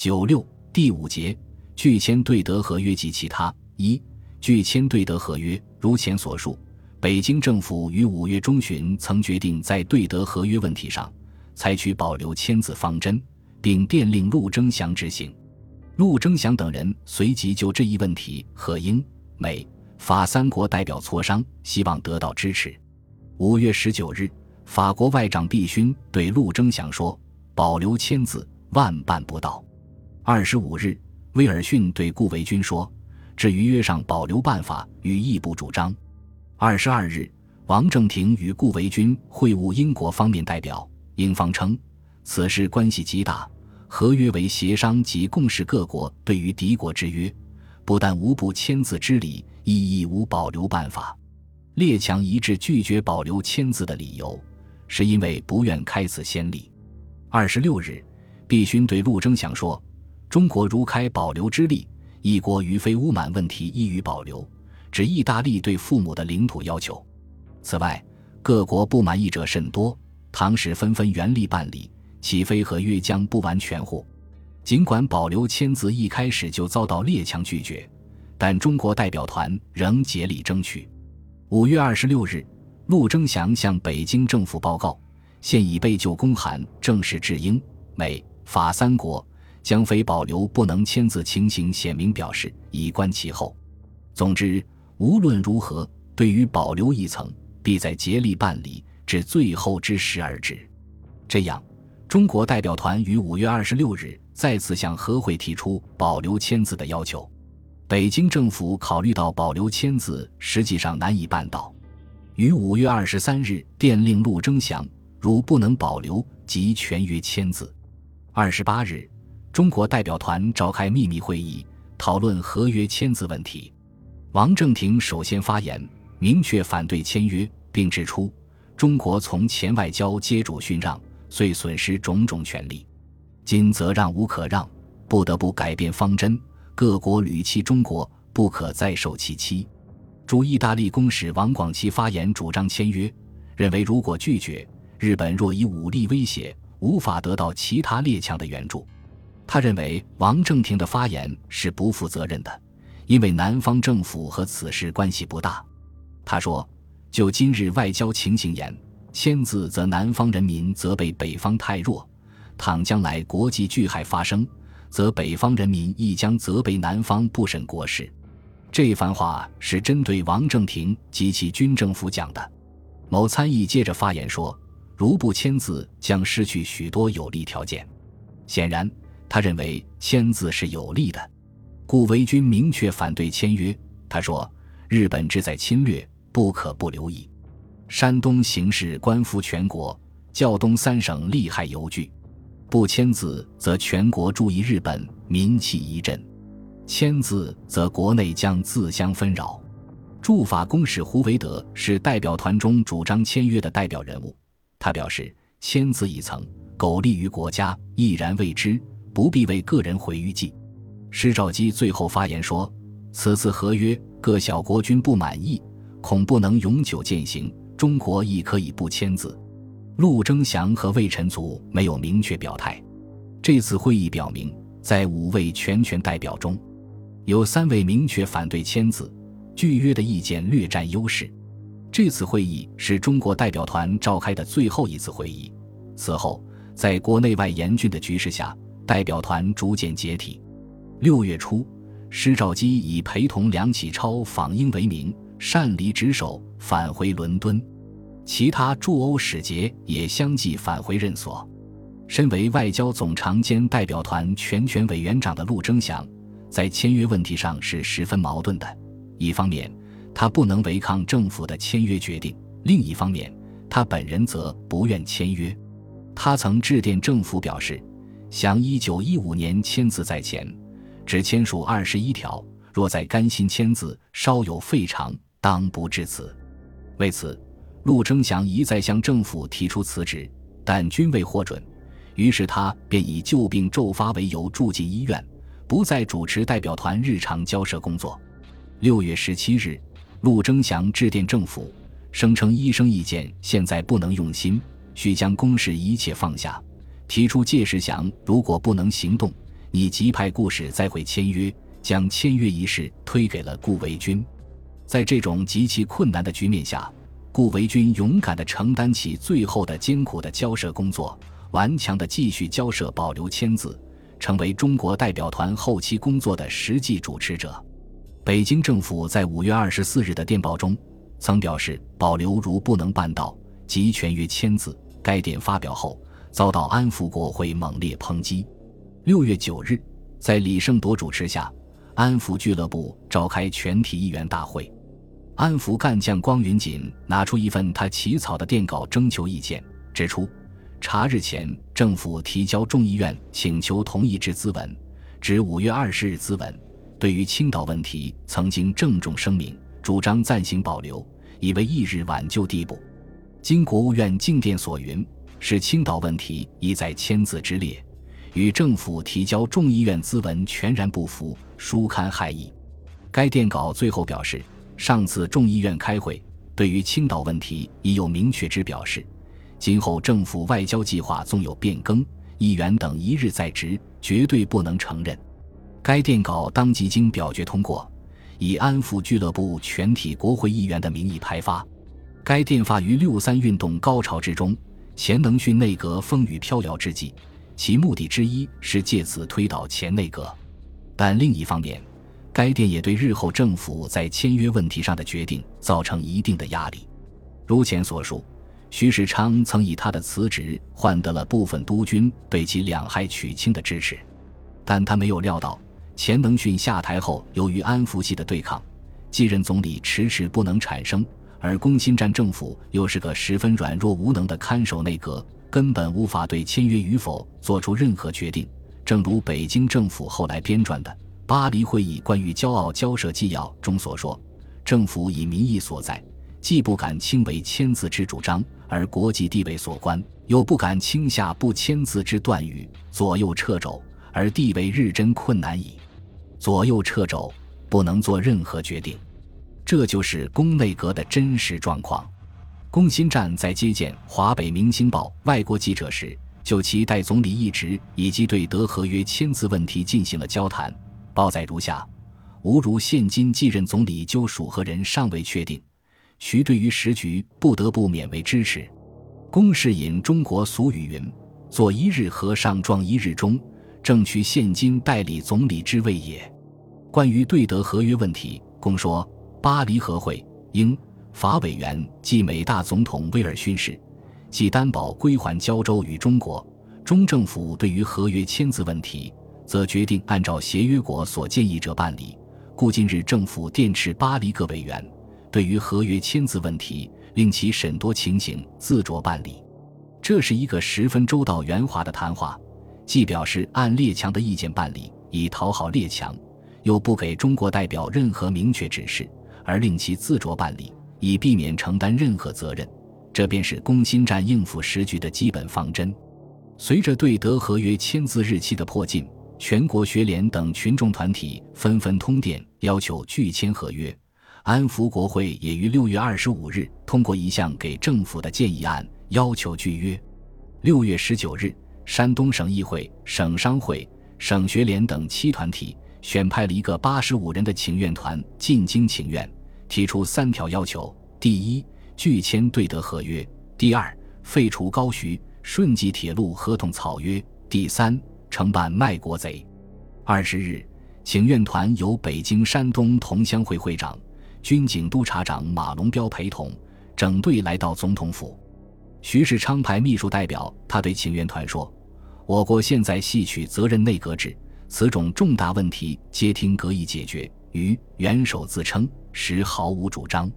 九六第五节，拒签对德合约及其他一拒签对德合约，如前所述，北京政府于五月中旬曾决定在对德合约问题上采取保留签字方针，并电令陆征祥执行。陆征祥等人随即就这一问题和英、美、法三国代表磋商，希望得到支持。五月十九日，法国外长毕勋对陆征祥说：“保留签字，万办不到。”二十五日，威尔逊对顾维钧说：“至于约上保留办法，与亦不主张。”二十二日，王正廷与顾维钧会晤英国方面代表，英方称此事关系极大，合约为协商及共识各国对于敌国之约，不但无不签字之理，亦亦无保留办法。列强一致拒绝保留签字的理由，是因为不愿开此先例。二十六日，毕勋对陆征祥说。中国如开保留之力，一国于非乌满问题易于保留，指意大利对父母的领土要求。此外，各国不满意者甚多，唐时纷纷原力办理，岂非和约将不完全乎？尽管保留签字一开始就遭到列强拒绝，但中国代表团仍竭力争取。五月二十六日，陆征祥向北京政府报告，现已被就公函正式致英、美、法三国。将非保留不能签字情形显明表示，以观其后。总之，无论如何，对于保留一层，必在竭力办理，至最后之时而止。这样，中国代表团于五月二十六日再次向和会提出保留签字的要求。北京政府考虑到保留签字实际上难以办到，于五月二十三日电令陆征祥，如不能保留，即全约签字。二十八日。中国代表团召开秘密会议，讨论合约签字问题。王正廷首先发言，明确反对签约，并指出中国从前外交接主勋让，遂损失种种权利。今则让无可让，不得不改变方针。各国屡欺中国，不可再受其欺。驻意大利公使王广奇发言，主张签约，认为如果拒绝，日本若以武力威胁，无法得到其他列强的援助。他认为王正廷的发言是不负责任的，因为南方政府和此事关系不大。他说：“就今日外交情形言，签字则南方人民责备北方太弱；倘将来国际巨害发生，则北方人民亦将责备南方不审国事。”这番话是针对王正廷及其军政府讲的。某参议接着发言说：“如不签字，将失去许多有利条件。”显然。他认为签字是有利的，顾维钧明确反对签约。他说：“日本志在侵略，不可不留意。山东形势关乎全国，教东三省利害犹惧，不签字则全国注意日本，民气一振；签字则国内将自相纷扰。”驻法公使胡维德是代表团中主张签约的代表人物。他表示：“签字一层，苟利于国家，亦然未知。”不必为个人毁誉计。施肇基最后发言说：“此次合约，各小国均不满意，恐不能永久践行。中国亦可以不签字。”陆征祥和魏晨祖没有明确表态。这次会议表明，在五位全权代表中，有三位明确反对签字，拒约的意见略占优势。这次会议是中国代表团召开的最后一次会议。此后，在国内外严峻的局势下，代表团逐渐解体。六月初，施肇基以陪同梁启超访英为名，擅离职守，返回伦敦。其他驻欧使节也相继返回任所。身为外交总长兼代表团全权委员长的陆征祥，在签约问题上是十分矛盾的。一方面，他不能违抗政府的签约决定；另一方面，他本人则不愿签约。他曾致电政府表示。想一九一五年签字在前，只签署二十一条。若再甘心签字，稍有废长，当不至此。为此，陆征祥一再向政府提出辞职，但均未获准。于是他便以旧病骤发为由住进医院，不再主持代表团日常交涉工作。六月十七日，陆征祥致电政府，声称医生意见现在不能用心，需将公事一切放下。提出届时祥如果不能行动，你即派顾使再会签约，将签约一事推给了顾维钧。在这种极其困难的局面下，顾维钧勇敢地承担起最后的艰苦的交涉工作，顽强地继续交涉，保留签字，成为中国代表团后期工作的实际主持者。北京政府在五月二十四日的电报中曾表示，保留如不能办到，即全约签字。该电发表后，遭到安福国会猛烈抨击。六月九日，在李胜铎主持下，安福俱乐部召开全体议员大会。安福干将光云锦拿出一份他起草的电稿征求意见，指出：查日前政府提交众议院请求同意之资文，指五月二十日资文，对于青岛问题曾经郑重声明，主张暂行保留，以为翌日挽救地步。经国务院静电所云，使青岛问题已在签字之列。与政府提交众议院咨文全然不符，书刊害意。该电稿最后表示，上次众议院开会，对于青岛问题已有明确之表示。今后政府外交计划纵有变更，议员等一日在职，绝对不能承认。该电稿当即经表决通过，以安抚俱乐部全体国会议员的名义派发。该电发于六三运动高潮之中，钱能训内阁风雨飘摇之际。其目的之一是借此推倒前内阁，但另一方面，该电也对日后政府在签约问题上的决定造成一定的压力。如前所述，徐世昌曾以他的辞职换得了部分督军对其两害取清的支持，但他没有料到钱能训下台后，由于安福系的对抗，继任总理迟迟不能产生，而攻心战政府又是个十分软弱无能的看守内阁。根本无法对签约与否做出任何决定。正如北京政府后来编撰的《巴黎会议关于骄傲交涉纪要》中所说：“政府以民意所在，既不敢轻为签字之主张，而国际地位所关，又不敢轻下不签字之断语，左右掣肘，而地位日臻困难矣。左右掣肘，不能做任何决定。这就是宫内阁的真实状况。”宫新战在接见华北明星报外国记者时，就其代总理一职以及对德合约签字问题进行了交谈。报载如下：吾如现今继任总理究属何人尚未确定，徐对于时局不得不勉为支持。公是引中国俗语云：“做一日和尚撞一日钟”，正取现今代理总理之位也。关于对德合约问题，公说巴黎和会英。法委员暨美大总统威尔逊时，既担保归还胶州与中国。中政府对于合约签字问题，则决定按照协约国所建议者办理。故今日政府电斥巴黎各委员，对于合约签字问题，令其审多情形自酌办理。这是一个十分周到圆滑的谈话，既表示按列强的意见办理，以讨好列强，又不给中国代表任何明确指示，而令其自着办理。以避免承担任何责任，这便是攻心战应付时局的基本方针。随着对德合约签字日期的迫近，全国学联等群众团体纷纷通电要求拒签合约。安福国会也于六月二十五日通过一项给政府的建议案，要求拒约。六月十九日，山东省议会、省商会、省学联等七团体选派了一个八十五人的请愿团进京请愿。提出三条要求：第一，拒签对德合约；第二，废除高徐顺济铁路合同草约；第三，惩办卖国贼。二十日，请愿团由北京山东同乡会会长、军警督察长马龙彪陪同，整队来到总统府。徐世昌派秘书代表，他对请愿团说：“我国现在系取责任内阁制，此种重大问题皆听阁议解决。”于元首自称实毫无主张。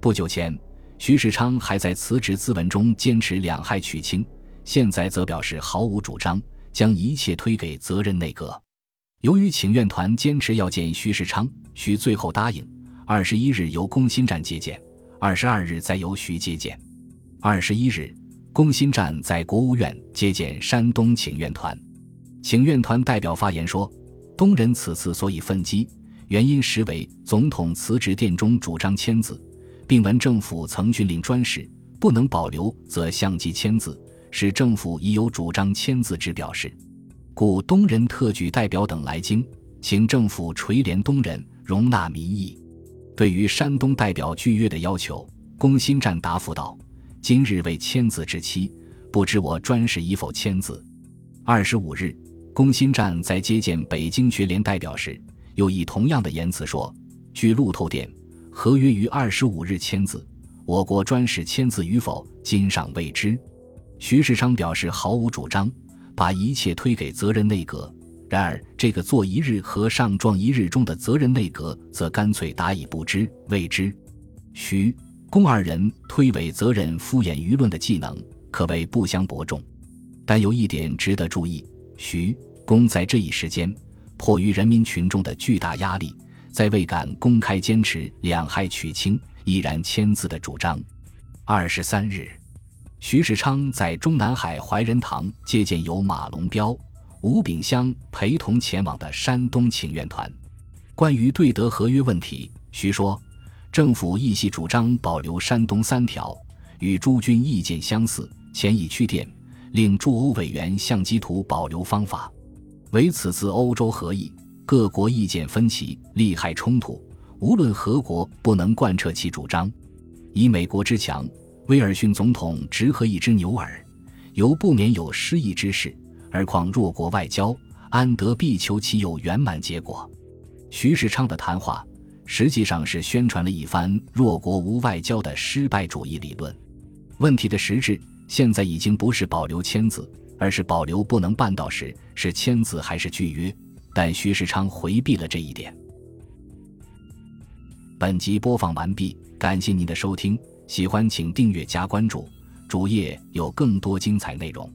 不久前，徐世昌还在辞职咨文中坚持两害取清，现在则表示毫无主张，将一切推给责任内阁。由于请愿团坚持要见徐世昌，徐最后答应。二十一日由龚新战接见，二十二日再由徐接见。二十一日，龚新战在国务院接见山东请愿团，请愿团代表发言说：“东人此次所以奋击。”原因实为总统辞职电中主张签字，并闻政府曾训令专使不能保留则相继签字，使政府已有主张签字之表示。故东人特举代表等来京，请政府垂怜东人，容纳民意。对于山东代表拒约的要求，龚新湛答复道：“今日为签字之期，不知我专使以否签字。”二十五日，龚新湛在接见北京学联代表时，又以同样的言辞说：“据路透电，合约于二十五日签字，我国专使签字与否，今尚未知。”徐世昌表示毫无主张，把一切推给责任内阁。然而，这个做一日和上状一日中的责任内阁，则干脆答以不知、未知。徐、龚二人推诿责任、敷衍舆论的技能，可谓不相伯仲。但有一点值得注意：徐、龚在这一时间，迫于人民群众的巨大压力，在未敢公开坚持两害取轻、毅然签字的主张。二十三日，徐世昌在中南海怀仁堂接见由马龙标。吴炳湘陪同前往的山东请愿团，关于对德合约问题，徐说，政府亦系主张保留山东三条，与诸君意见相似，前已去电，令驻欧委员相机图保留方法。唯此次欧洲合议，各国意见分歧，利害冲突，无论何国不能贯彻其主张。以美国之强，威尔逊总统直和一只牛耳，犹不免有失意之事。而况弱国外交，安得必求其有圆满结果？徐世昌的谈话实际上是宣传了一番弱国无外交的失败主义理论。问题的实质现在已经不是保留签字，而是保留不能办到时是签字还是拒约。但徐世昌回避了这一点。本集播放完毕，感谢您的收听，喜欢请订阅加关注，主页有更多精彩内容。